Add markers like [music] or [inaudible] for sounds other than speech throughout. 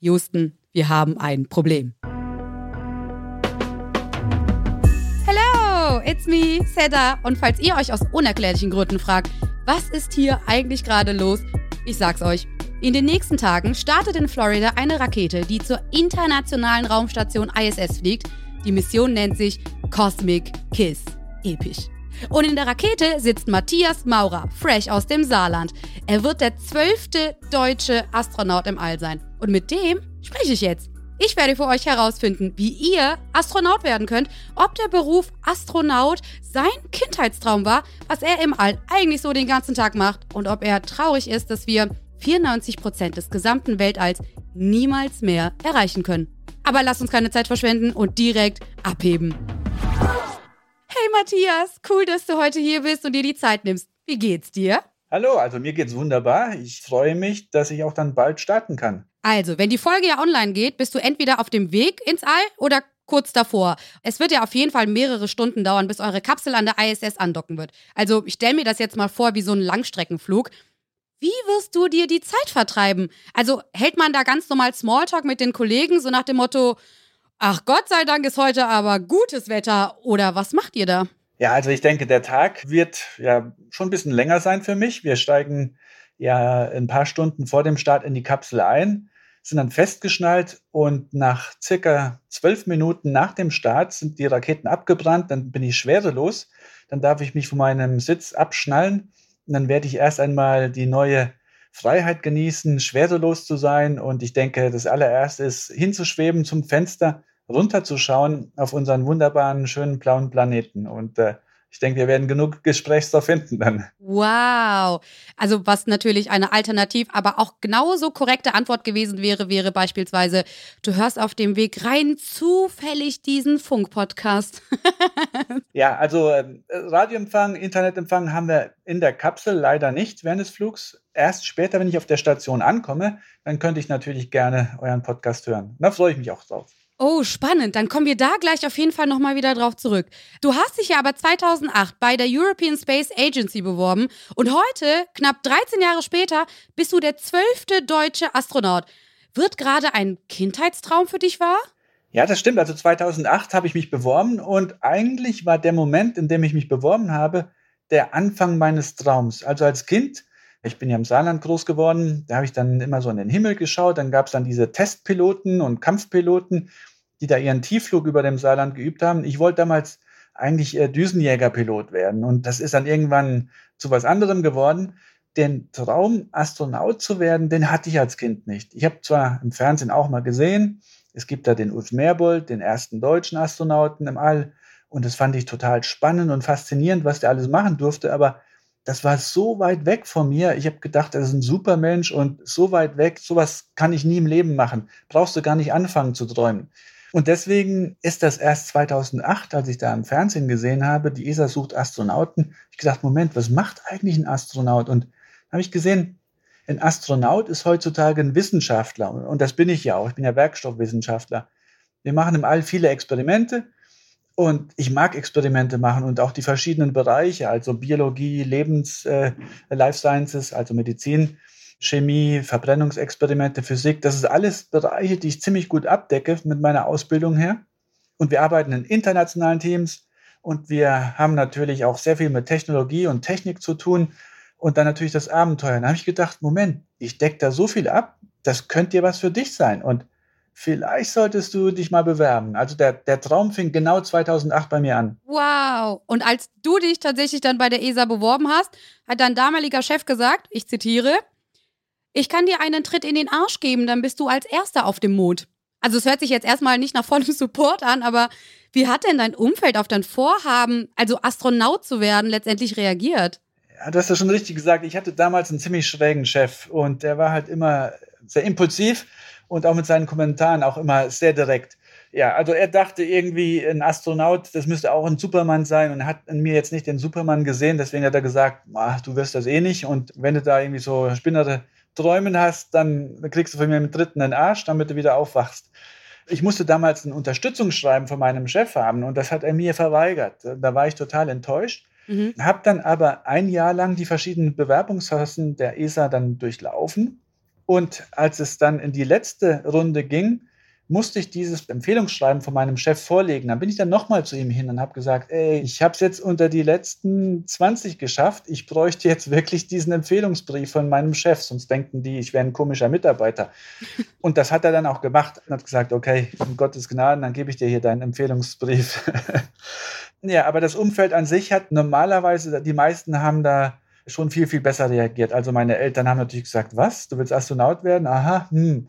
Houston, wir haben ein Problem. Hello, it's me, Seda. Und falls ihr euch aus unerklärlichen Gründen fragt, was ist hier eigentlich gerade los? Ich sag's euch. In den nächsten Tagen startet in Florida eine Rakete, die zur internationalen Raumstation ISS fliegt. Die Mission nennt sich Cosmic Kiss. Episch. Und in der Rakete sitzt Matthias Maurer, fresh aus dem Saarland. Er wird der zwölfte deutsche Astronaut im All sein. Und mit dem spreche ich jetzt. Ich werde für euch herausfinden, wie ihr Astronaut werden könnt, ob der Beruf Astronaut sein Kindheitstraum war, was er im All eigentlich so den ganzen Tag macht und ob er traurig ist, dass wir 94% des gesamten Weltalls niemals mehr erreichen können. Aber lasst uns keine Zeit verschwenden und direkt abheben. Hey Matthias, cool, dass du heute hier bist und dir die Zeit nimmst. Wie geht's dir? Hallo, also mir geht's wunderbar. Ich freue mich, dass ich auch dann bald starten kann. Also, wenn die Folge ja online geht, bist du entweder auf dem Weg ins All oder kurz davor. Es wird ja auf jeden Fall mehrere Stunden dauern, bis eure Kapsel an der ISS andocken wird. Also, ich stelle mir das jetzt mal vor wie so ein Langstreckenflug. Wie wirst du dir die Zeit vertreiben? Also, hält man da ganz normal Smalltalk mit den Kollegen, so nach dem Motto, Ach Gott sei Dank ist heute aber gutes Wetter. Oder was macht ihr da? Ja, also ich denke, der Tag wird ja schon ein bisschen länger sein für mich. Wir steigen ja ein paar Stunden vor dem Start in die Kapsel ein, sind dann festgeschnallt und nach circa zwölf Minuten nach dem Start sind die Raketen abgebrannt. Dann bin ich schwerelos. Dann darf ich mich von meinem Sitz abschnallen und dann werde ich erst einmal die neue Freiheit genießen, schwerelos zu sein. Und ich denke, das allererste ist hinzuschweben zum Fenster runterzuschauen auf unseren wunderbaren, schönen blauen Planeten. Und äh, ich denke, wir werden genug Gesprächsstoff finden dann. Wow. Also was natürlich eine alternativ, aber auch genauso korrekte Antwort gewesen wäre, wäre beispielsweise, du hörst auf dem Weg rein zufällig diesen Funk-Podcast. [laughs] ja, also äh, Radioempfang, Internetempfang haben wir in der Kapsel leider nicht während des Flugs. Erst später, wenn ich auf der Station ankomme, dann könnte ich natürlich gerne euren Podcast hören. Da freue ich mich auch drauf. Oh, spannend. Dann kommen wir da gleich auf jeden Fall nochmal wieder drauf zurück. Du hast dich ja aber 2008 bei der European Space Agency beworben und heute, knapp 13 Jahre später, bist du der zwölfte deutsche Astronaut. Wird gerade ein Kindheitstraum für dich wahr? Ja, das stimmt. Also 2008 habe ich mich beworben und eigentlich war der Moment, in dem ich mich beworben habe, der Anfang meines Traums. Also als Kind ich bin ja im Saarland groß geworden, da habe ich dann immer so in den Himmel geschaut, dann gab es dann diese Testpiloten und Kampfpiloten die da ihren Tiefflug über dem Saarland geübt haben. Ich wollte damals eigentlich äh, Düsenjägerpilot werden und das ist dann irgendwann zu was anderem geworden. Den Traum, Astronaut zu werden, den hatte ich als Kind nicht. Ich habe zwar im Fernsehen auch mal gesehen, es gibt da den Ulf Merbold, den ersten deutschen Astronauten im All und das fand ich total spannend und faszinierend, was der alles machen durfte, aber das war so weit weg von mir. Ich habe gedacht, er ist ein Supermensch und so weit weg, sowas kann ich nie im Leben machen. Brauchst du gar nicht anfangen zu träumen. Und deswegen ist das erst 2008, als ich da im Fernsehen gesehen habe, die ESA sucht Astronauten. Ich gedacht, Moment, was macht eigentlich ein Astronaut? Und habe ich gesehen, ein Astronaut ist heutzutage ein Wissenschaftler. Und das bin ich ja auch. Ich bin ja Werkstoffwissenschaftler. Wir machen im All viele Experimente. Und ich mag Experimente machen und auch die verschiedenen Bereiche, also Biologie, Lebens, äh, Life Sciences, also Medizin. Chemie, Verbrennungsexperimente, Physik. Das ist alles Bereiche, die ich ziemlich gut abdecke mit meiner Ausbildung her. Und wir arbeiten in internationalen Teams und wir haben natürlich auch sehr viel mit Technologie und Technik zu tun und dann natürlich das Abenteuer. Da habe ich gedacht, Moment, ich decke da so viel ab, das könnte ja was für dich sein. Und vielleicht solltest du dich mal bewerben. Also der, der Traum fing genau 2008 bei mir an. Wow. Und als du dich tatsächlich dann bei der ESA beworben hast, hat dein damaliger Chef gesagt, ich zitiere, ich kann dir einen Tritt in den Arsch geben, dann bist du als Erster auf dem Mond. Also es hört sich jetzt erstmal nicht nach vollem Support an, aber wie hat denn dein Umfeld auf dein Vorhaben, also Astronaut zu werden, letztendlich reagiert? Ja, du hast ja schon richtig gesagt. Ich hatte damals einen ziemlich schrägen Chef und der war halt immer sehr impulsiv und auch mit seinen Kommentaren auch immer sehr direkt. Ja, also er dachte irgendwie, ein Astronaut, das müsste auch ein Superman sein und hat in mir jetzt nicht den Superman gesehen, deswegen hat er gesagt, ah, du wirst das eh nicht und wenn du da irgendwie so spinnere Träumen hast, dann kriegst du von mir einen dritten einen Arsch, damit du wieder aufwachst. Ich musste damals ein Unterstützungsschreiben von meinem Chef haben und das hat er mir verweigert. Da war ich total enttäuscht. Mhm. Habe dann aber ein Jahr lang die verschiedenen Bewerbungsphasen der ESA dann durchlaufen Und als es dann in die letzte Runde ging, musste ich dieses Empfehlungsschreiben von meinem Chef vorlegen. Dann bin ich dann nochmal zu ihm hin und habe gesagt, ey, ich habe es jetzt unter die letzten 20 geschafft. Ich bräuchte jetzt wirklich diesen Empfehlungsbrief von meinem Chef, sonst denken die, ich wäre ein komischer Mitarbeiter. [laughs] Und das hat er dann auch gemacht und hat gesagt, okay, in Gottes Gnaden, dann gebe ich dir hier deinen Empfehlungsbrief. [laughs] ja, aber das Umfeld an sich hat normalerweise, die meisten haben da schon viel, viel besser reagiert. Also meine Eltern haben natürlich gesagt, was, du willst Astronaut werden? Aha, hm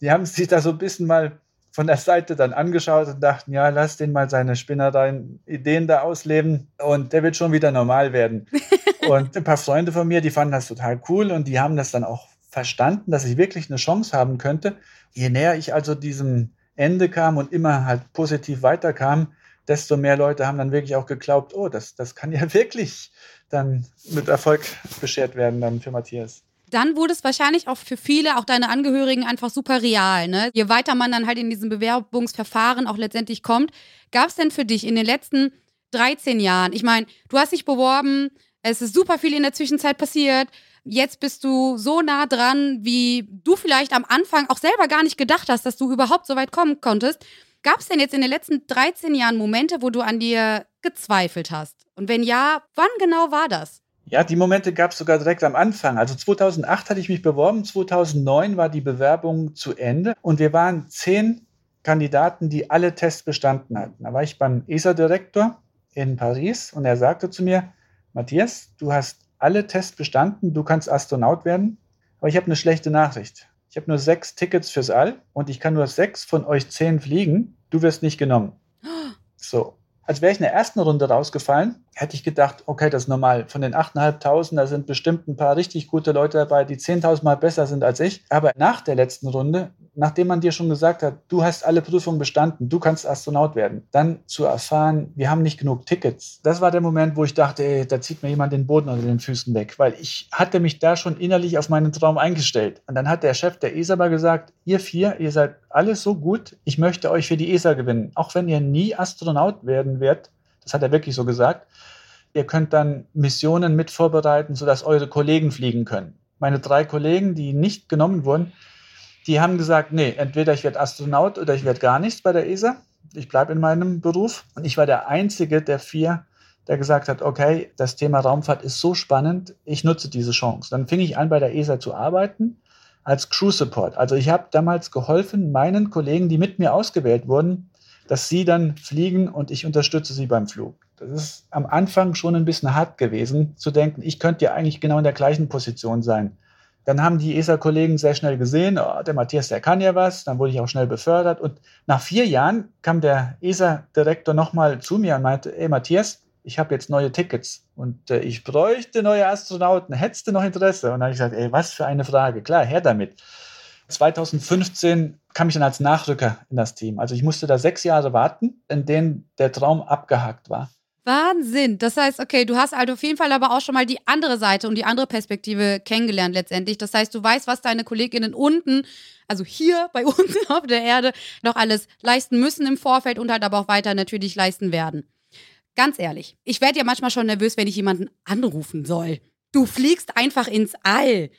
die haben sich da so ein bisschen mal von der Seite dann angeschaut und dachten, ja, lass den mal seine Spinnereien, Ideen da ausleben und der wird schon wieder normal werden. [laughs] und ein paar Freunde von mir, die fanden das total cool und die haben das dann auch verstanden, dass ich wirklich eine Chance haben könnte. Je näher ich also diesem Ende kam und immer halt positiv weiterkam, desto mehr Leute haben dann wirklich auch geglaubt, oh, das, das kann ja [laughs] wirklich dann mit Erfolg beschert werden dann für Matthias dann wurde es wahrscheinlich auch für viele, auch deine Angehörigen, einfach super real. Ne? Je weiter man dann halt in diesem Bewerbungsverfahren auch letztendlich kommt, gab es denn für dich in den letzten 13 Jahren, ich meine, du hast dich beworben, es ist super viel in der Zwischenzeit passiert, jetzt bist du so nah dran, wie du vielleicht am Anfang auch selber gar nicht gedacht hast, dass du überhaupt so weit kommen konntest. Gab es denn jetzt in den letzten 13 Jahren Momente, wo du an dir gezweifelt hast? Und wenn ja, wann genau war das? Ja, die Momente gab es sogar direkt am Anfang. Also 2008 hatte ich mich beworben, 2009 war die Bewerbung zu Ende und wir waren zehn Kandidaten, die alle Tests bestanden hatten. Da war ich beim ESA-Direktor in Paris und er sagte zu mir, Matthias, du hast alle Tests bestanden, du kannst Astronaut werden, aber ich habe eine schlechte Nachricht. Ich habe nur sechs Tickets fürs All und ich kann nur sechs von euch zehn fliegen. Du wirst nicht genommen. [gasps] So, als wäre ich in der ersten Runde rausgefallen, hätte ich gedacht, okay, das ist normal. Von den 8.500, da sind bestimmt ein paar richtig gute Leute dabei, die 10.000 Mal besser sind als ich. Aber nach der letzten Runde, nachdem man dir schon gesagt hat, du hast alle Prüfungen bestanden, du kannst Astronaut werden, dann zu erfahren, wir haben nicht genug Tickets. Das war der Moment, wo ich dachte, ey, da zieht mir jemand den Boden unter den Füßen weg, weil ich hatte mich da schon innerlich auf meinen Traum eingestellt. Und dann hat der Chef der ESA aber gesagt, ihr vier, ihr seid alles so gut, ich möchte euch für die ESA gewinnen. Auch wenn ihr nie Astronaut werden werdet, das hat er wirklich so gesagt, ihr könnt dann Missionen mit vorbereiten, sodass eure Kollegen fliegen können. Meine drei Kollegen, die nicht genommen wurden, die haben gesagt, nee, entweder ich werde Astronaut oder ich werde gar nichts bei der ESA. Ich bleibe in meinem Beruf. Und ich war der einzige der vier, der gesagt hat, okay, das Thema Raumfahrt ist so spannend, ich nutze diese Chance. Dann fing ich an, bei der ESA zu arbeiten als Crew Support. Also ich habe damals geholfen, meinen Kollegen, die mit mir ausgewählt wurden, dass sie dann fliegen und ich unterstütze sie beim Flug. Das ist am Anfang schon ein bisschen hart gewesen, zu denken, ich könnte ja eigentlich genau in der gleichen Position sein. Dann haben die ESA-Kollegen sehr schnell gesehen, oh, der Matthias, der kann ja was. Dann wurde ich auch schnell befördert. Und nach vier Jahren kam der ESA-Direktor nochmal zu mir und meinte, ey Matthias, ich habe jetzt neue Tickets und äh, ich bräuchte neue Astronauten. Hättest du noch Interesse? Und dann habe ich gesagt, ey, was für eine Frage. Klar, her damit. 2015 kam ich dann als Nachrücker in das Team. Also ich musste da sechs Jahre warten, in denen der Traum abgehakt war. Wahnsinn. Das heißt, okay, du hast halt auf jeden Fall aber auch schon mal die andere Seite und die andere Perspektive kennengelernt letztendlich. Das heißt, du weißt, was deine Kolleginnen unten, also hier [laughs] bei uns auf der Erde, noch alles leisten müssen im Vorfeld und halt aber auch weiter natürlich leisten werden. Ganz ehrlich, ich werde ja manchmal schon nervös, wenn ich jemanden anrufen soll. Du fliegst einfach ins All.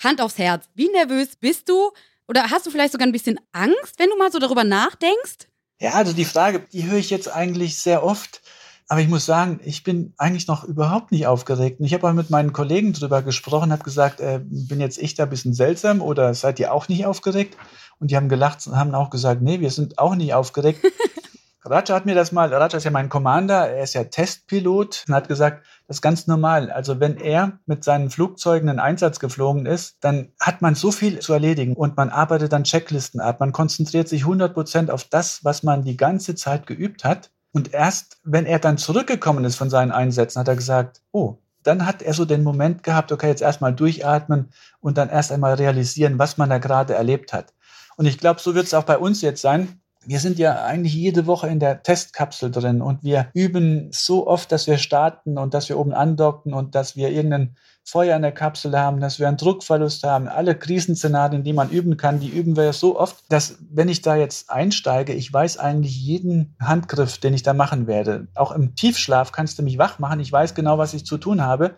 Hand aufs Herz. Wie nervös bist du? Oder hast du vielleicht sogar ein bisschen Angst, wenn du mal so darüber nachdenkst? Ja, also die Frage, die höre ich jetzt eigentlich sehr oft. Aber ich muss sagen, ich bin eigentlich noch überhaupt nicht aufgeregt. Und ich habe auch mit meinen Kollegen drüber gesprochen, habe gesagt, äh, bin jetzt ich da ein bisschen seltsam oder seid ihr auch nicht aufgeregt? Und die haben gelacht und haben auch gesagt, nee, wir sind auch nicht aufgeregt. [laughs] Raja hat mir das mal, Raja ist ja mein Commander, er ist ja Testpilot und hat gesagt, das ist ganz normal. Also wenn er mit seinen Flugzeugen in Einsatz geflogen ist, dann hat man so viel zu erledigen und man arbeitet dann Checklisten ab. Man konzentriert sich 100 Prozent auf das, was man die ganze Zeit geübt hat. Und erst, wenn er dann zurückgekommen ist von seinen Einsätzen, hat er gesagt, oh, dann hat er so den Moment gehabt, okay, jetzt erstmal durchatmen und dann erst einmal realisieren, was man da gerade erlebt hat. Und ich glaube, so wird es auch bei uns jetzt sein wir sind ja eigentlich jede Woche in der Testkapsel drin und wir üben so oft, dass wir starten und dass wir oben andocken und dass wir irgendein Feuer in der Kapsel haben, dass wir einen Druckverlust haben. Alle Krisenszenarien, die man üben kann, die üben wir ja so oft, dass wenn ich da jetzt einsteige, ich weiß eigentlich jeden Handgriff, den ich da machen werde. Auch im Tiefschlaf kannst du mich wach machen. Ich weiß genau, was ich zu tun habe.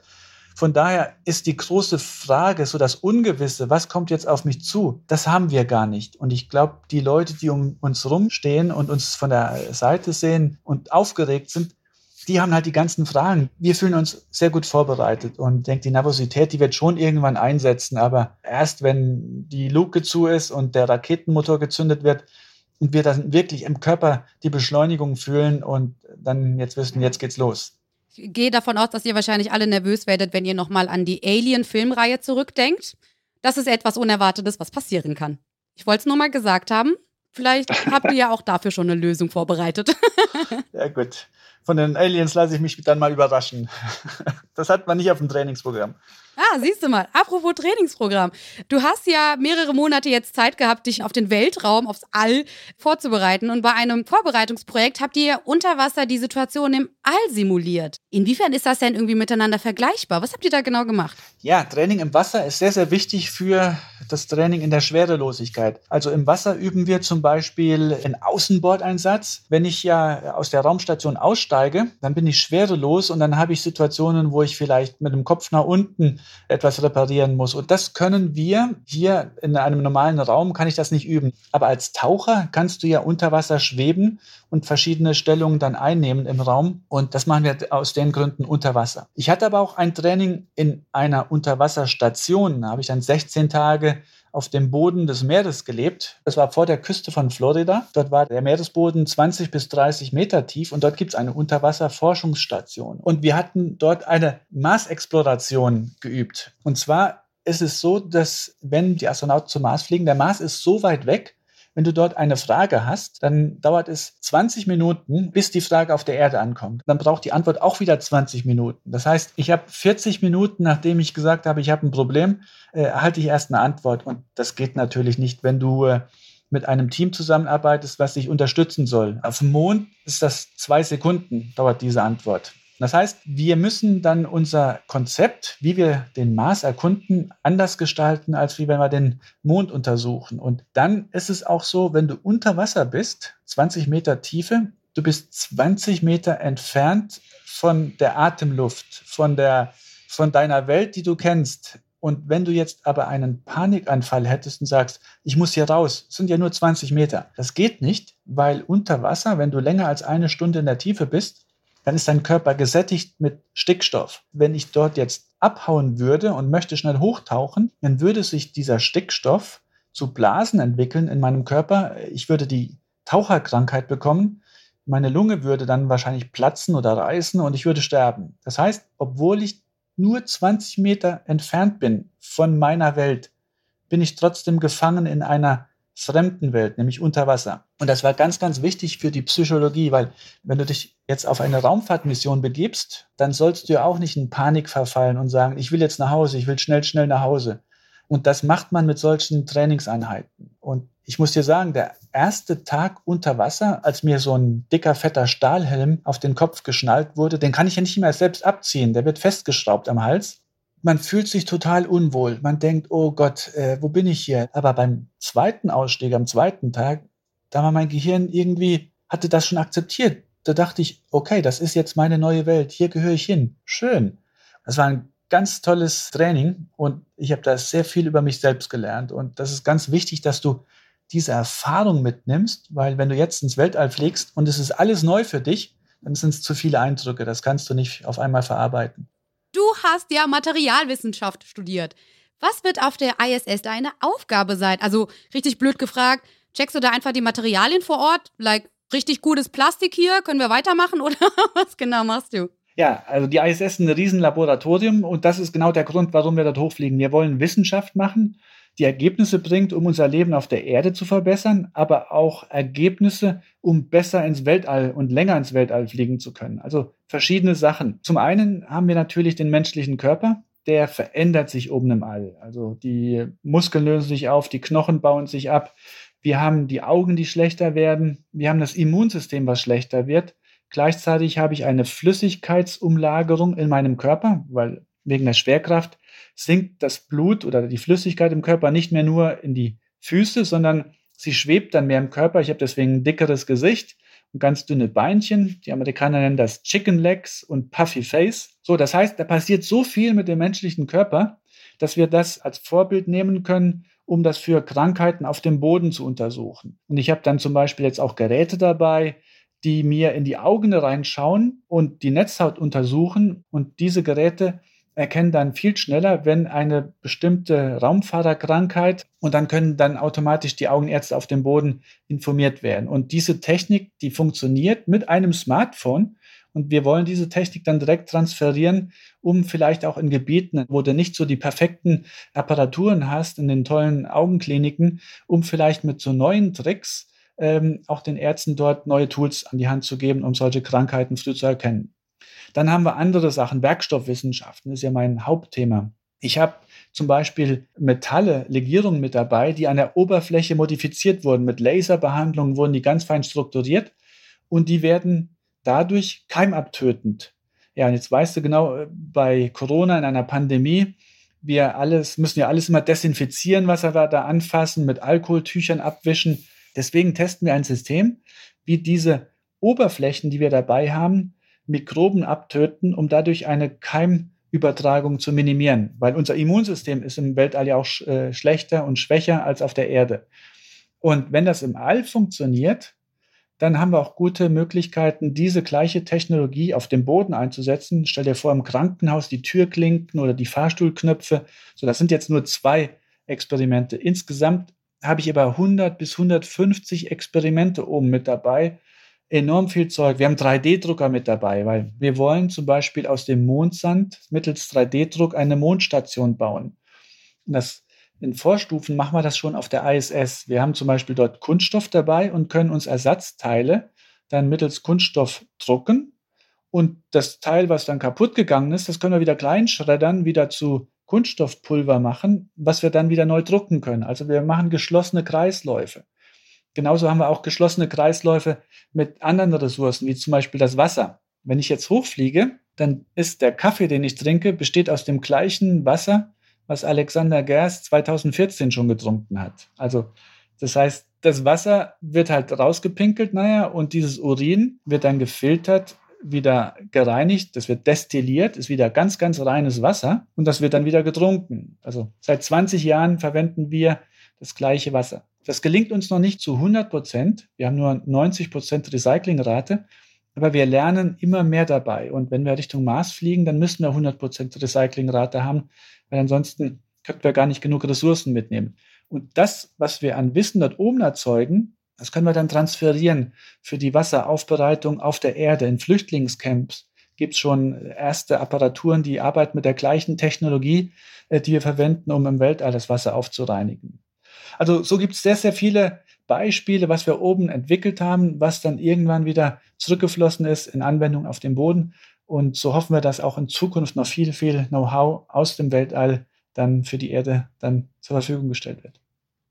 Von daher ist die große Frage, so das Ungewisse, was kommt jetzt auf mich zu, das haben wir gar nicht. Und ich glaube, die Leute, die um uns rumstehen und uns von der Seite sehen und aufgeregt sind, die haben halt die ganzen Fragen. Wir fühlen uns sehr gut vorbereitet und denke, die Nervosität, die wird schon irgendwann einsetzen, aber erst wenn die Luke zu ist und der Raketenmotor gezündet wird und wir dann wirklich im Körper die Beschleunigung fühlen und dann jetzt wissen, jetzt geht's los. Ich gehe davon aus, dass ihr wahrscheinlich alle nervös werdet, wenn ihr nochmal an die Alien-Filmreihe zurückdenkt. Das ist etwas Unerwartetes, was passieren kann. Ich wollte es nur mal gesagt haben. Vielleicht [laughs] habt ihr ja auch dafür schon eine Lösung vorbereitet. ja, gut von den Aliens lasse ich mich dann mal überraschen. [laughs] Das hat man nicht auf dem Trainingsprogramm. Ah, siehst du mal. Apropos Trainingsprogramm. Du hast ja mehrere Monate jetzt Zeit gehabt, dich auf den Weltraum, aufs All vorzubereiten. Und bei einem Vorbereitungsprojekt habt ihr unter Wasser die Situation im All simuliert. Inwiefern ist das denn irgendwie miteinander vergleichbar? Was habt ihr da genau gemacht? Ja, Training im Wasser ist sehr, sehr wichtig für das Training in der Schwerelosigkeit. Also im Wasser üben wir zum Beispiel einen Außenbordeinsatz. Wenn ich ja aus der Raumstation aussteige, dann bin ich schwerelos und dann habe ich Situationen, wo ich vielleicht mit dem Kopf nach unten etwas reparieren muss. Und das können wir hier in einem normalen Raum, kann ich das nicht üben. Aber als Taucher kannst du ja unter Wasser schweben und verschiedene Stellungen dann einnehmen im Raum. Und das machen wir aus den Gründen unter Wasser. Ich hatte aber auch ein Training in einer Unterwasserstation. Da habe ich dann 16 Tage auf dem Boden des Meeres gelebt. Das war vor der Küste von Florida. Dort war der Meeresboden 20 bis 30 Meter tief und dort gibt es eine Unterwasserforschungsstation. Und wir hatten dort eine Marsexploration geübt. Und zwar ist es so, dass wenn die Astronauten zum Mars fliegen, der Mars ist so weit weg, wenn du dort eine Frage hast, dann dauert es 20 Minuten, bis die Frage auf der Erde ankommt. Dann braucht die Antwort auch wieder 20 Minuten. Das heißt, ich habe 40 Minuten, nachdem ich gesagt habe, ich habe ein Problem, äh, erhalte ich erst eine Antwort. Und das geht natürlich nicht, wenn du äh, mit einem Team zusammenarbeitest, was sich unterstützen soll. Auf dem Mond ist das zwei Sekunden, dauert diese Antwort. Das heißt, wir müssen dann unser Konzept, wie wir den Mars erkunden, anders gestalten, als wie wenn wir den Mond untersuchen. Und dann ist es auch so, wenn du unter Wasser bist, 20 Meter Tiefe, du bist 20 Meter entfernt von der Atemluft, von der, von deiner Welt, die du kennst. Und wenn du jetzt aber einen Panikanfall hättest und sagst, ich muss hier raus, sind ja nur 20 Meter. Das geht nicht, weil unter Wasser, wenn du länger als eine Stunde in der Tiefe bist, dann ist dein Körper gesättigt mit Stickstoff. Wenn ich dort jetzt abhauen würde und möchte schnell hochtauchen, dann würde sich dieser Stickstoff zu Blasen entwickeln in meinem Körper. Ich würde die Taucherkrankheit bekommen. Meine Lunge würde dann wahrscheinlich platzen oder reißen und ich würde sterben. Das heißt, obwohl ich nur 20 Meter entfernt bin von meiner Welt, bin ich trotzdem gefangen in einer Fremdenwelt, nämlich unter Wasser. Und das war ganz, ganz wichtig für die Psychologie, weil wenn du dich jetzt auf eine Raumfahrtmission begibst, dann sollst du ja auch nicht in Panik verfallen und sagen, ich will jetzt nach Hause, ich will schnell, schnell nach Hause. Und das macht man mit solchen Trainingseinheiten. Und ich muss dir sagen, der erste Tag unter Wasser, als mir so ein dicker, fetter Stahlhelm auf den Kopf geschnallt wurde, den kann ich ja nicht mehr selbst abziehen. Der wird festgeschraubt am Hals man fühlt sich total unwohl. Man denkt, oh Gott, äh, wo bin ich hier? Aber beim zweiten Ausstieg, am zweiten Tag, da war mein Gehirn irgendwie, hatte das schon akzeptiert. Da dachte ich, okay, das ist jetzt meine neue Welt. Hier gehöre ich hin. Schön. Das war ein ganz tolles Training und ich habe da sehr viel über mich selbst gelernt. Und das ist ganz wichtig, dass du diese Erfahrung mitnimmst, weil wenn du jetzt ins Weltall fliegst und es ist alles neu für dich, dann sind es zu viele Eindrücke. Das kannst du nicht auf einmal verarbeiten. Du hast ja Materialwissenschaft studiert. Was wird auf der ISS deine Aufgabe sein? Also richtig blöd gefragt, checkst du da einfach die Materialien vor Ort? Like richtig gutes Plastik hier, können wir weitermachen [laughs] oder was genau machst du? Ja, also die ISS ist ein Riesenlaboratorium und das ist genau der Grund, warum wir dort hochfliegen. Wir wollen Wissenschaft machen die Ergebnisse bringt, um unser Leben auf der Erde zu verbessern, aber auch Ergebnisse, um besser ins Weltall und länger ins Weltall fliegen zu können. Also verschiedene Sachen. Zum einen haben wir natürlich den menschlichen Körper, der verändert sich oben im All. Also die Muskeln lösen sich auf, die Knochen bauen sich ab. Wir haben die Augen, die schlechter werden. Wir haben das Immunsystem, was schlechter wird. Gleichzeitig habe ich eine Flüssigkeitsumlagerung in meinem Körper, weil wegen der Schwerkraft sinkt das Blut oder die Flüssigkeit im Körper nicht mehr nur in die Füße, sondern sie schwebt dann mehr im Körper. Ich habe deswegen ein dickeres Gesicht und ganz dünne Beinchen. Die Amerikaner nennen das Chicken Legs und Puffy Face. So, das heißt, da passiert so viel mit dem menschlichen Körper, dass wir das als Vorbild nehmen können, um das für Krankheiten auf dem Boden zu untersuchen. Und ich habe dann zum Beispiel jetzt auch Geräte dabei, die mir in die Augen reinschauen und die Netzhaut untersuchen. Und diese Geräte erkennen dann viel schneller, wenn eine bestimmte Raumfahrerkrankheit und dann können dann automatisch die Augenärzte auf dem Boden informiert werden. Und diese Technik, die funktioniert mit einem Smartphone und wir wollen diese Technik dann direkt transferieren, um vielleicht auch in Gebieten, wo du nicht so die perfekten Apparaturen hast, in den tollen Augenkliniken, um vielleicht mit so neuen Tricks ähm, auch den Ärzten dort neue Tools an die Hand zu geben, um solche Krankheiten früh zu erkennen. Dann haben wir andere Sachen, Werkstoffwissenschaften ist ja mein Hauptthema. Ich habe zum Beispiel Metalle, Legierungen mit dabei, die an der Oberfläche modifiziert wurden. Mit Laserbehandlungen wurden die ganz fein strukturiert und die werden dadurch keimabtötend. Ja, und jetzt weißt du genau, äh, bei Corona in einer Pandemie, wir alles, müssen ja alles immer desinfizieren, was wir da anfassen, mit Alkoholtüchern abwischen. Deswegen testen wir ein System, wie diese Oberflächen, die wir dabei haben, Mikroben abtöten, um dadurch eine Keimübertragung zu minimieren, weil unser Immunsystem ist im Weltall ja auch äh, schlechter und schwächer als auf der Erde. Und wenn das im All funktioniert, dann haben wir auch gute Möglichkeiten, diese gleiche Technologie auf dem Boden einzusetzen. Stell dir vor, im Krankenhaus die Türklinken oder die Fahrstuhlknöpfe. So, das sind jetzt nur zwei Experimente. Insgesamt habe ich aber 100 bis 150 Experimente oben mit dabei, enorm viel Zeug. Wir haben 3D-Drucker mit dabei, weil wir wollen zum Beispiel aus dem Mondsand mittels 3D-Druck eine Mondstation bauen. Und das in Vorstufen machen wir das schon auf der ISS. Wir haben zum Beispiel dort Kunststoff dabei und können uns Ersatzteile dann mittels Kunststoff drucken. Und das Teil, was dann kaputt gegangen ist, das können wir wieder kleinschreddern, wieder zu Kunststoffpulver machen, was wir dann wieder neu drucken können. Also wir machen geschlossene Kreisläufe. Genauso haben wir auch geschlossene Kreisläufe mit anderen Ressourcen, wie zum Beispiel das Wasser. Wenn ich jetzt hochfliege, dann ist der Kaffee, den ich trinke, besteht aus dem gleichen Wasser, was Alexander Gerst 2014 schon getrunken hat. Also das heißt, das Wasser wird halt rausgepinkelt, naja, und dieses Urin wird dann gefiltert, wieder gereinigt, das wird destilliert, ist wieder ganz, ganz reines Wasser und das wird dann wieder getrunken. Also seit 20 Jahren verwenden wir das gleiche Wasser. Das gelingt uns noch nicht zu 100 Prozent. Wir haben nur 90 Prozent Recyclingrate. Aber wir lernen immer mehr dabei. Und wenn wir Richtung Mars fliegen, dann müssen wir 100 Prozent Recyclingrate haben, weil ansonsten könnten wir gar nicht genug Ressourcen mitnehmen. Und das, was wir an Wissen dort oben erzeugen, das können wir dann transferieren für die Wasseraufbereitung auf der Erde. In Flüchtlingscamps gibt es schon erste Apparaturen, die arbeiten mit der gleichen Technologie, äh, die wir verwenden, um im Weltall das Wasser aufzureinigen. Also so gibt es sehr, sehr viele Beispiele, was wir oben entwickelt haben, was dann irgendwann wieder zurückgeflossen ist in Anwendung auf dem Boden. Und so hoffen wir, dass auch in Zukunft noch viel, viel Know-how aus dem Weltall dann für die Erde dann zur Verfügung gestellt wird.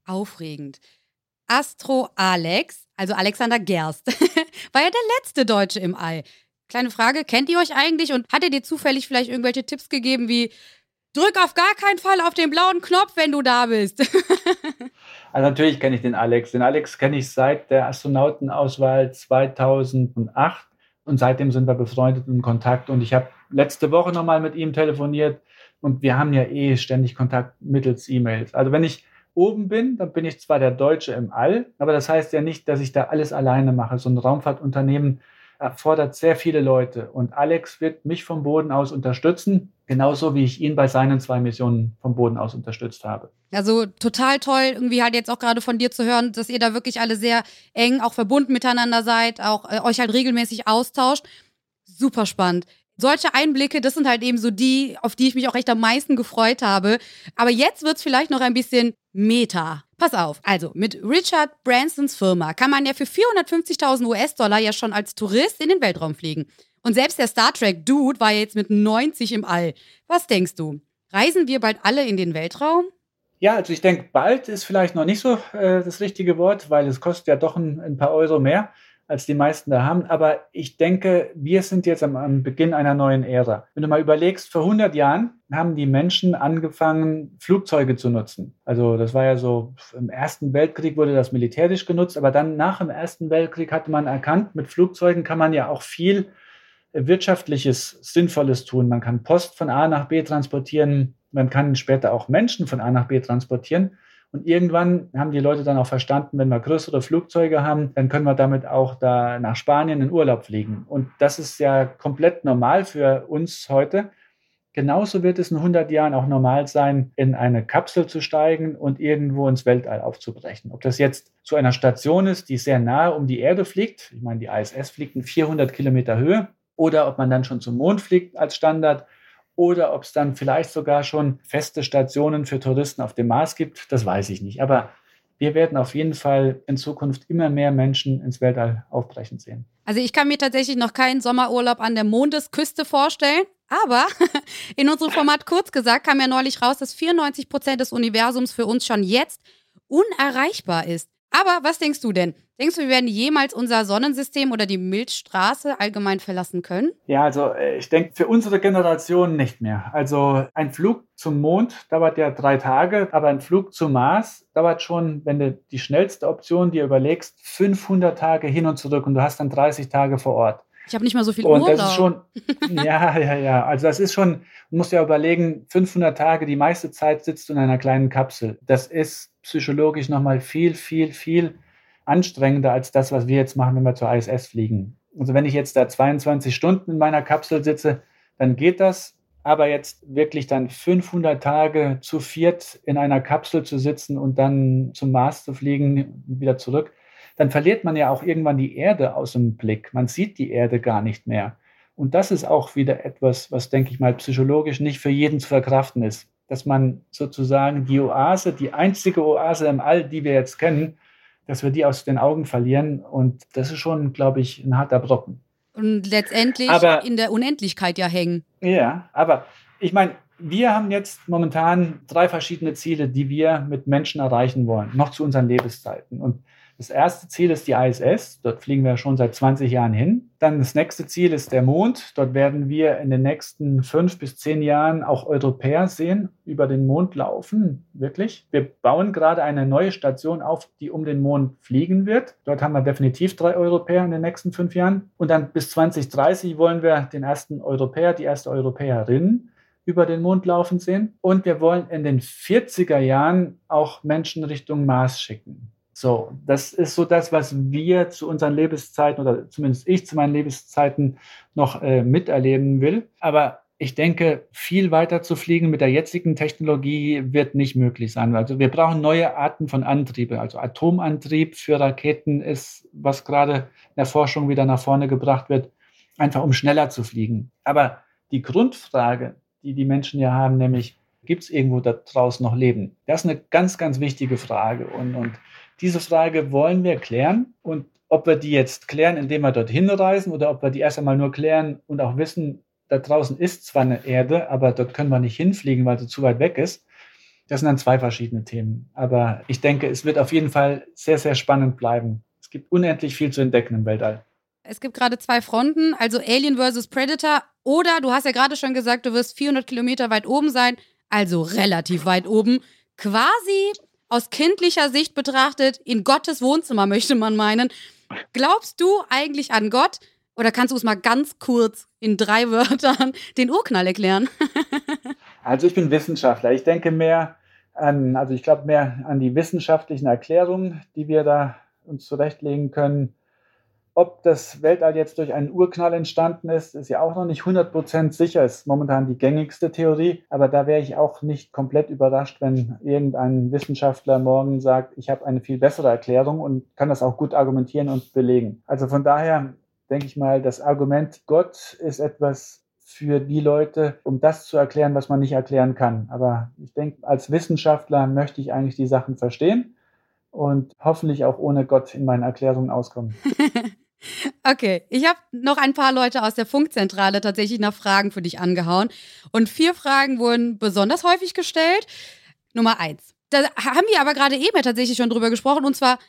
Aufregend. Astro Alex, also Alexander Gerst, [laughs] war ja der letzte Deutsche im All. Kleine Frage, kennt ihr euch eigentlich und hat er dir zufällig vielleicht irgendwelche Tipps gegeben, wie Drück auf gar keinen Fall auf den blauen Knopf, wenn du da bist. [laughs] also natürlich kenne ich den Alex. Den Alex kenne ich seit der Astronautenauswahl 2008 und seitdem sind wir befreundet und in Kontakt. Und ich habe letzte Woche nochmal mit ihm telefoniert und wir haben ja eh ständig Kontakt mittels E-Mails. Also wenn ich oben bin, dann bin ich zwar der Deutsche im All, aber das heißt ja nicht, dass ich da alles alleine mache. So ein Raumfahrtunternehmen erfordert sehr viele Leute. Und Alex wird mich vom Boden aus unterstützen, genauso wie ich ihn bei seinen zwei Missionen vom Boden aus unterstützt habe. Also total toll, irgendwie halt jetzt auch gerade von dir zu hören, dass ihr da wirklich alle sehr eng auch verbunden miteinander seid, auch äh, euch halt regelmäßig austauscht. Super spannend solche Einblicke, das sind halt eben so die, auf die ich mich auch echt am meisten gefreut habe. Aber jetzt wird es vielleicht noch ein bisschen Meta. Pass auf, also mit Richard Bransons Firma kann man ja für 450.000 US-Dollar ja schon als Tourist in den Weltraum fliegen. Und selbst der Star Trek Dude war jetzt mit 90 im All. Was denkst du? Reisen wir bald alle in den Weltraum? Ja, also ich denke, bald ist vielleicht noch nicht so äh, das richtige Wort, weil es kostet ja doch ein, ein paar Euro mehr. Als die meisten da haben. Aber ich denke, wir sind jetzt am, am, Beginn einer neuen Ära. Wenn du mal überlegst, vor 100 Jahren haben die Menschen angefangen, Flugzeuge zu nutzen. Also das war ja so, im Ersten Weltkrieg wurde das militärisch genutzt, aber dann nach dem Ersten Weltkrieg hatte man erkannt, mit Flugzeugen kann man ja auch viel wirtschaftliches, sinnvolles tun. Man kann Post von A nach B transportieren, man kann später auch Menschen von A nach B transportieren. Und irgendwann haben die Leute dann auch verstanden, wenn wir größere Flugzeuge haben, dann können wir damit auch da nach Spanien in Urlaub fliegen. Und das ist ja komplett normal für uns heute. Genauso wird es in 100 Jahren auch normal sein, in eine Kapsel zu steigen und irgendwo ins Weltall aufzubrechen. Ob das jetzt zu einer Station ist, die sehr nahe um die Erde fliegt, ich meine, die ISS fliegt in 400 Kilometer Höhe, oder ob man dann schon zum Mond fliegt als Standard, oder ob es dann vielleicht sogar schon feste Stationen für Touristen auf dem Mars gibt, das weiß ich nicht. Aber wir werden auf jeden Fall in Zukunft immer mehr Menschen ins Weltall aufbrechen sehen. Also ich kann mir tatsächlich noch keinen Sommerurlaub an der Mondesküste vorstellen. Aber [laughs] in unserem Format kurz gesagt kam ja neulich raus, dass 94 Prozent des Universums für uns schon jetzt unerreichbar ist. Aber was denkst du denn? Denkst du, wir werden jemals unser Sonnensystem oder die Milchstraße allgemein verlassen können? Ja, also äh, ich denke für unsere Generation nicht mehr. Also ein Flug zum Mond dauert ja drei Tage, aber ein Flug zum Mars dauert schon, wenn du die schnellste Option dir überlegst, 500 Tage hin und zurück und du hast dann 30 Tage vor Ort. Ich habe nicht mal so viel und Urlaub. Das ist schon, [laughs] ja, ja, ja. Also das ist schon, du musst ja überlegen, 500 Tage, die meiste Zeit sitzt du in einer kleinen Kapsel. Das ist psychologisch nochmal viel, viel, viel anstrengender als das, was wir jetzt machen, wenn wir zur ISS fliegen. Also wenn ich jetzt da 22 Stunden in meiner Kapsel sitze, dann geht das. Aber jetzt wirklich dann 500 Tage zu viert in einer Kapsel zu sitzen und dann zum Mars zu fliegen, wieder zurück, dann verliert man ja auch irgendwann die Erde aus dem Blick. Man sieht die Erde gar nicht mehr. Und das ist auch wieder etwas, was, denke ich mal, psychologisch nicht für jeden zu verkraften ist. Dass man sozusagen die Oase, die einzige Oase im All, die wir jetzt kennen, dass wir die aus den Augen verlieren. Und das ist schon, glaube ich, ein harter Brocken. Und letztendlich aber, in der Unendlichkeit ja hängen. Ja, aber ich meine, wir haben jetzt momentan drei verschiedene Ziele, die wir mit Menschen erreichen wollen, noch zu unseren Lebenszeiten. Und das erste Ziel ist die ISS. Dort fliegen wir schon seit 20 Jahren hin. Dann das nächste Ziel ist der Mond. Dort werden wir in den nächsten fünf bis zehn Jahren auch Europäer sehen, über den Mond laufen. Wirklich. Wir bauen gerade eine neue Station auf, die um den Mond fliegen wird. Dort haben wir definitiv drei Europäer in den nächsten fünf Jahren. Und dann bis 2030 wollen wir den ersten Europäer, die erste Europäerin über den Mond laufen sehen. Und wir wollen in den 40er Jahren auch Menschen Richtung Mars schicken. So, das ist so das, was wir zu unseren Lebenszeiten oder zumindest ich zu meinen Lebenszeiten noch äh, miterleben will. Aber ich denke, viel weiter zu fliegen mit der jetzigen Technologie wird nicht möglich sein. Also wir brauchen neue Arten von Antriebe. Also Atomantrieb für Raketen ist, was gerade in der Forschung wieder nach vorne gebracht wird, einfach um schneller zu fliegen. Aber die Grundfrage, die die Menschen ja haben, nämlich, gibt es irgendwo da draußen noch Leben? Das ist eine ganz, ganz wichtige Frage. Und, und diese Frage wollen wir klären und ob wir die jetzt klären, indem wir dorthin reisen oder ob wir die erst einmal nur klären und auch wissen, da draußen ist zwar eine Erde, aber dort können wir nicht hinfliegen, weil sie zu weit weg ist. Das sind dann zwei verschiedene Themen. Aber ich denke, es wird auf jeden Fall sehr, sehr spannend bleiben. Es gibt unendlich viel zu entdecken im Weltall. Es gibt gerade zwei Fronten, also Alien versus Predator oder du hast ja gerade schon gesagt, du wirst 400 Kilometer weit oben sein, also relativ weit oben. Quasi aus kindlicher Sicht betrachtet in Gottes Wohnzimmer, möchte man meinen. Glaubst du eigentlich an Gott? Oder kannst du es mal ganz kurz in drei Wörtern den Urknall erklären? [laughs] also ich bin Wissenschaftler. Ich denke mehr an, also ich glaube mehr an die wissenschaftlichen Erklärungen, die wir da uns zurechtlegen können. Ob das Weltall jetzt durch einen Urknall entstanden ist, ist ja auch noch nicht 100% sicher. Ist momentan die gängigste Theorie. Aber da wäre ich auch nicht komplett überrascht, wenn irgendein Wissenschaftler morgen sagt, ich habe eine viel bessere Erklärung und kann das auch gut argumentieren und belegen. Also von daher denke ich mal, das Argument Gott ist etwas für die Leute, um das zu erklären, was man nicht erklären kann. Aber ich denke, als Wissenschaftler möchte ich eigentlich die Sachen verstehen und hoffentlich auch ohne Gott in meinen Erklärungen auskommen. [laughs] Okay, ich habe noch ein paar Leute aus der Funkzentrale tatsächlich nach Fragen für dich angehauen. Und vier Fragen wurden besonders häufig gestellt. Nummer eins. Da haben wir aber gerade eben tatsächlich schon drüber gesprochen. Und zwar,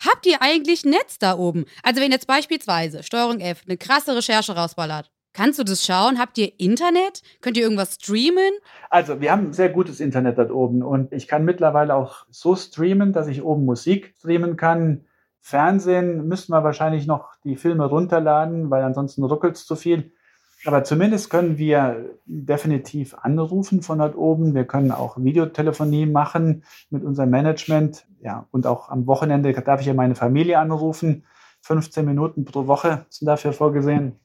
Habt ihr eigentlich Netz da oben? Also wenn jetzt beispielsweise Steuerung F eine krasse Recherche rausballert, kannst du das schauen? Habt ihr Internet? Könnt ihr irgendwas streamen? Also wir haben sehr gutes Internet dort oben und ich kann mittlerweile auch so streamen, dass ich oben Musik streamen kann. Fernsehen müssten wir wahrscheinlich noch die Filme runterladen, weil ansonsten ruckelt es zu viel. Aber zumindest können wir definitiv anrufen von dort oben. Wir können auch Videotelefonie machen mit unserem Management. Ja, und auch am Wochenende darf ich ja meine Familie anrufen. 15 Minuten pro Woche sind dafür vorgesehen.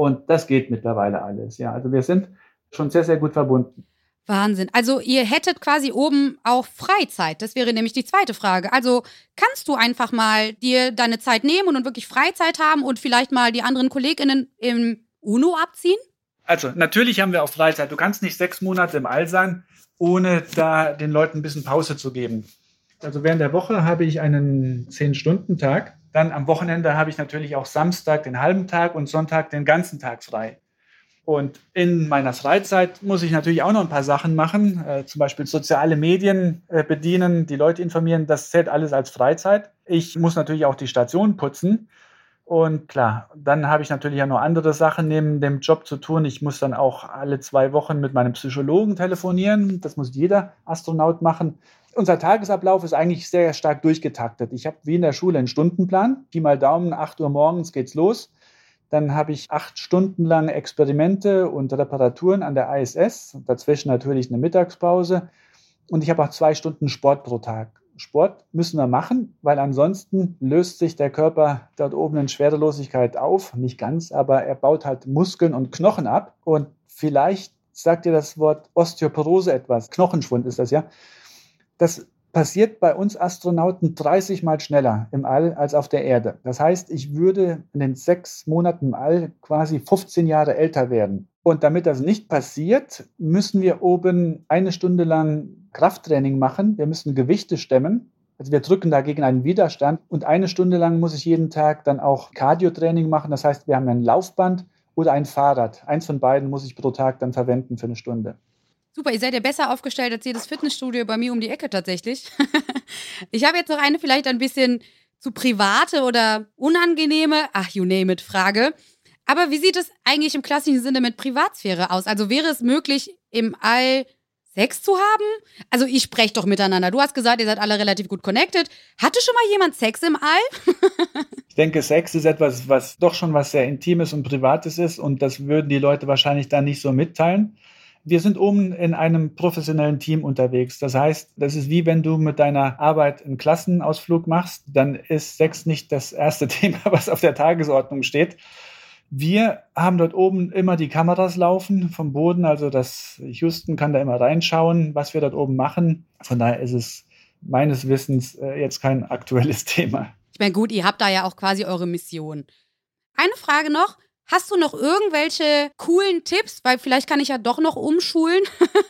Und das geht mittlerweile alles. Ja, also wir sind schon sehr, sehr gut verbunden. Wahnsinn. Also ihr hättet quasi oben auch Freizeit. Das wäre nämlich die zweite Frage. Also kannst du einfach mal dir deine Zeit nehmen und wirklich Freizeit haben und vielleicht mal die anderen KollegInnen im UNO abziehen? Also, natürlich haben wir auch Freizeit. Du kannst nicht sechs Monate im All sein, ohne da den Leuten ein bisschen Pause zu geben. Also während der Woche habe ich einen Zehn-Stunden-Tag. Dann am Wochenende habe ich natürlich auch Samstag den halben Tag und Sonntag den ganzen Tag frei. Und in meiner Freizeit muss ich natürlich auch noch ein paar Sachen machen, äh, zum Beispiel soziale Medien äh, bedienen, die Leute informieren. Das zählt alles als Freizeit. Ich muss natürlich auch die Station putzen. Und klar, dann habe ich natürlich ja noch andere Sachen neben dem Job zu tun. Ich muss dann auch alle zwei Wochen mit meinem Psychologen telefonieren. Das muss jeder Astronaut machen. Unser Tagesablauf ist eigentlich sehr stark durchgetaktet. Ich habe wie in der Schule einen Stundenplan. Pi mal Daumen, 8 Uhr morgens geht's los. Dann habe ich acht Stunden lang Experimente und Reparaturen an der ISS. Dazwischen natürlich eine Mittagspause. Und ich habe auch zwei Stunden Sport pro Tag. Sport müssen wir machen, weil ansonsten löst sich der Körper dort oben in Schwerelosigkeit auf. Nicht ganz, aber er baut halt Muskeln und Knochen ab. Und vielleicht sagt dir das Wort Osteoporose etwas. Knochenschwund ist das ja. Das passiert bei uns Astronauten 30 Mal schneller im All als auf der Erde. Das heißt, ich würde in den sechs Monaten im All quasi 15 Jahre älter werden. Und damit das nicht passiert, müssen wir oben eine Stunde lang Krafttraining machen. Wir müssen Gewichte stemmen. Also wir drücken dagegen einen Widerstand. Und eine Stunde lang muss ich jeden Tag dann auch Cardio-Training machen. Das heißt, wir haben ein Laufband oder ein Fahrrad. Eins von beiden muss ich pro Tag dann verwenden für eine Stunde. Super, ihr seid ja besser aufgestellt als jedes Fitnessstudio bei mir um die Ecke tatsächlich. [laughs] ich habe jetzt noch eine vielleicht ein bisschen zu private oder unangenehme, ach, you name it, Frage. Aber wie sieht es eigentlich im klassischen Sinne mit Privatsphäre aus? Also wäre es möglich, im All Sex zu haben? Also ich spreche doch miteinander. Du hast gesagt, ihr seid alle relativ gut connected. Hatte schon mal jemand Sex im All? [laughs] ich denke, Sex ist etwas, was doch schon was sehr Intimes und Privates ist und das würden die Leute wahrscheinlich dann nicht so mitteilen. Wir sind oben in einem professionellen Team unterwegs. Das heißt, das ist wie wenn du mit deiner Arbeit einen Klassenausflug machst, dann ist Sex nicht das erste [laughs] Thema, was auf der Tagesordnung steht. Wir haben dort oben immer die Kameras laufen vom Boden, also das Houston kann da immer reinschauen, was wir dort oben machen. Von daher ist es meines Wissens äh, jetzt kein aktuelles [laughs] Thema. Ich meine, gut, ihr habt da ja auch quasi eure Mission. Eine Frage noch. Hast du noch irgendwelche coolen Tipps? Weil vielleicht kann ich ja doch noch umschulen.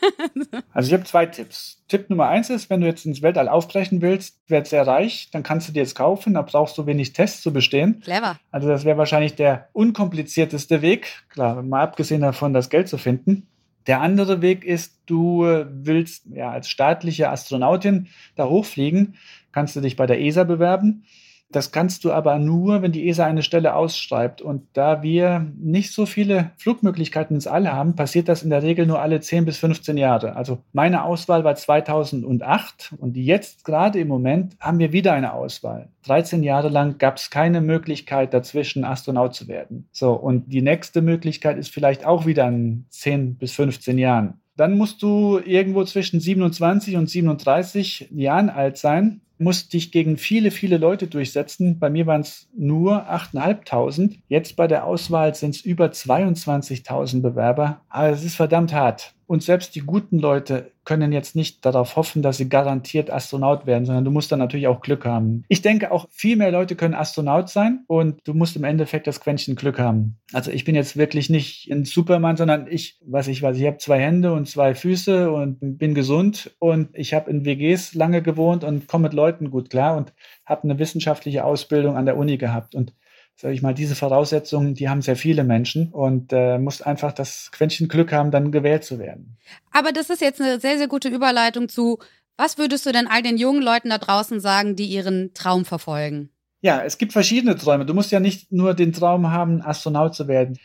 [laughs] also ich habe zwei Tipps. Tipp Nummer eins ist, wenn du jetzt ins Weltall aufbrechen willst, werd sehr reich, dann kannst du dir jetzt kaufen, da brauchst du wenig Tests zu bestehen. Clever. Also das wäre wahrscheinlich der unkomplizierteste Weg, klar, mal abgesehen davon, das Geld zu finden. Der andere Weg ist, du willst ja als staatliche Astronautin da hochfliegen, kannst du dich bei der ESA bewerben das kannst du aber nur, wenn die ESA eine Stelle ausschreibt. Und da wir nicht so viele Flugmöglichkeiten ins All haben, passiert das in der Regel nur alle 10 bis 15 Jahre. Also meine Auswahl war 2008 und jetzt gerade im Moment haben wir wieder eine Auswahl. 13 Jahre lang gab es keine Möglichkeit dazwischen, Astronaut zu werden. So, und die nächste Möglichkeit ist vielleicht auch wieder in 10 bis 15 Jahren. Dann musst du irgendwo zwischen 27 und 37 Jahren alt sein musste dich gegen viele, viele Leute durchsetzen. Bei mir waren es nur 8.500. Jetzt bei der Auswahl sind es über 22.000 Bewerber. Aber es ist verdammt hart. Und selbst die guten Leute können jetzt nicht darauf hoffen, dass sie garantiert Astronaut werden, sondern du musst dann natürlich auch Glück haben. Ich denke auch, viel mehr Leute können Astronaut sein und du musst im Endeffekt das Quäntchen Glück haben. Also ich bin jetzt wirklich nicht ein Superman, sondern ich, was ich weiß, ich habe zwei Hände und zwei Füße und bin gesund und ich habe in WGs lange gewohnt und komme mit Leuten gut klar und habe eine wissenschaftliche Ausbildung an der Uni gehabt. Und sage ich mal, diese Voraussetzungen, die haben sehr viele Menschen und äh, muss einfach das Quäntchen Glück haben, dann gewählt zu werden. Aber das ist jetzt eine sehr, sehr gute Überleitung zu, Was würdest du denn all den jungen Leuten da draußen sagen, die ihren Traum verfolgen? Ja, es gibt verschiedene Träume. Du musst ja nicht nur den Traum haben, Astronaut zu werden.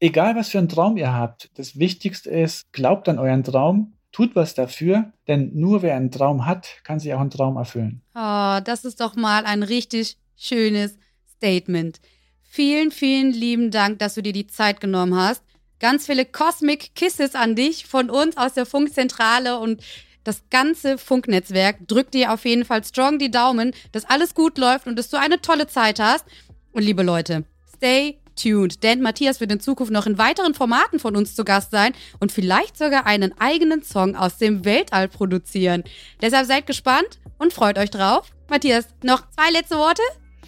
Egal, was für einen Traum ihr habt, das Wichtigste ist, glaubt an euren Traum, tut was dafür, denn nur wer einen Traum hat, kann sich auch einen Traum erfüllen. Oh, das ist doch mal ein richtig schönes Statement. Vielen, vielen lieben Dank, dass du dir die Zeit genommen hast. Ganz viele Cosmic Kisses an dich von uns aus der Funkzentrale und das ganze Funknetzwerk drückt dir auf jeden Fall strong die Daumen, dass alles gut läuft und dass du eine tolle Zeit hast. Und liebe Leute, stay tuned, denn Matthias wird in Zukunft noch in weiteren Formaten von uns zu Gast sein und vielleicht sogar einen eigenen Song aus dem Weltall produzieren. Deshalb seid gespannt und freut euch drauf. Matthias, noch zwei letzte Worte?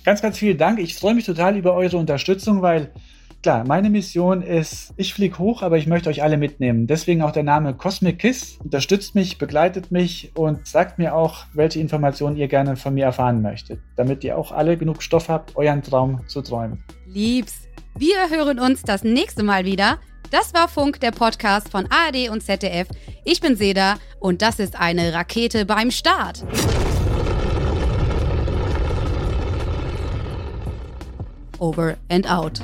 Ganz, ganz vielen Dank. Ich freue mich total über eure Unterstützung, weil Klar, meine Mission ist, ich fliege hoch, aber ich möchte euch alle mitnehmen. Deswegen auch der Name Cosmic Kiss. Unterstützt mich, begleitet mich und sagt mir auch, welche Informationen ihr gerne von mir erfahren möchtet, damit ihr auch alle genug Stoff habt, euren Traum zu träumen. Liebs, wir hören uns das nächste Mal wieder. Das war Funk, der Podcast von ARD und ZDF. Ich bin Seda und das ist eine Rakete beim Start. Over and out.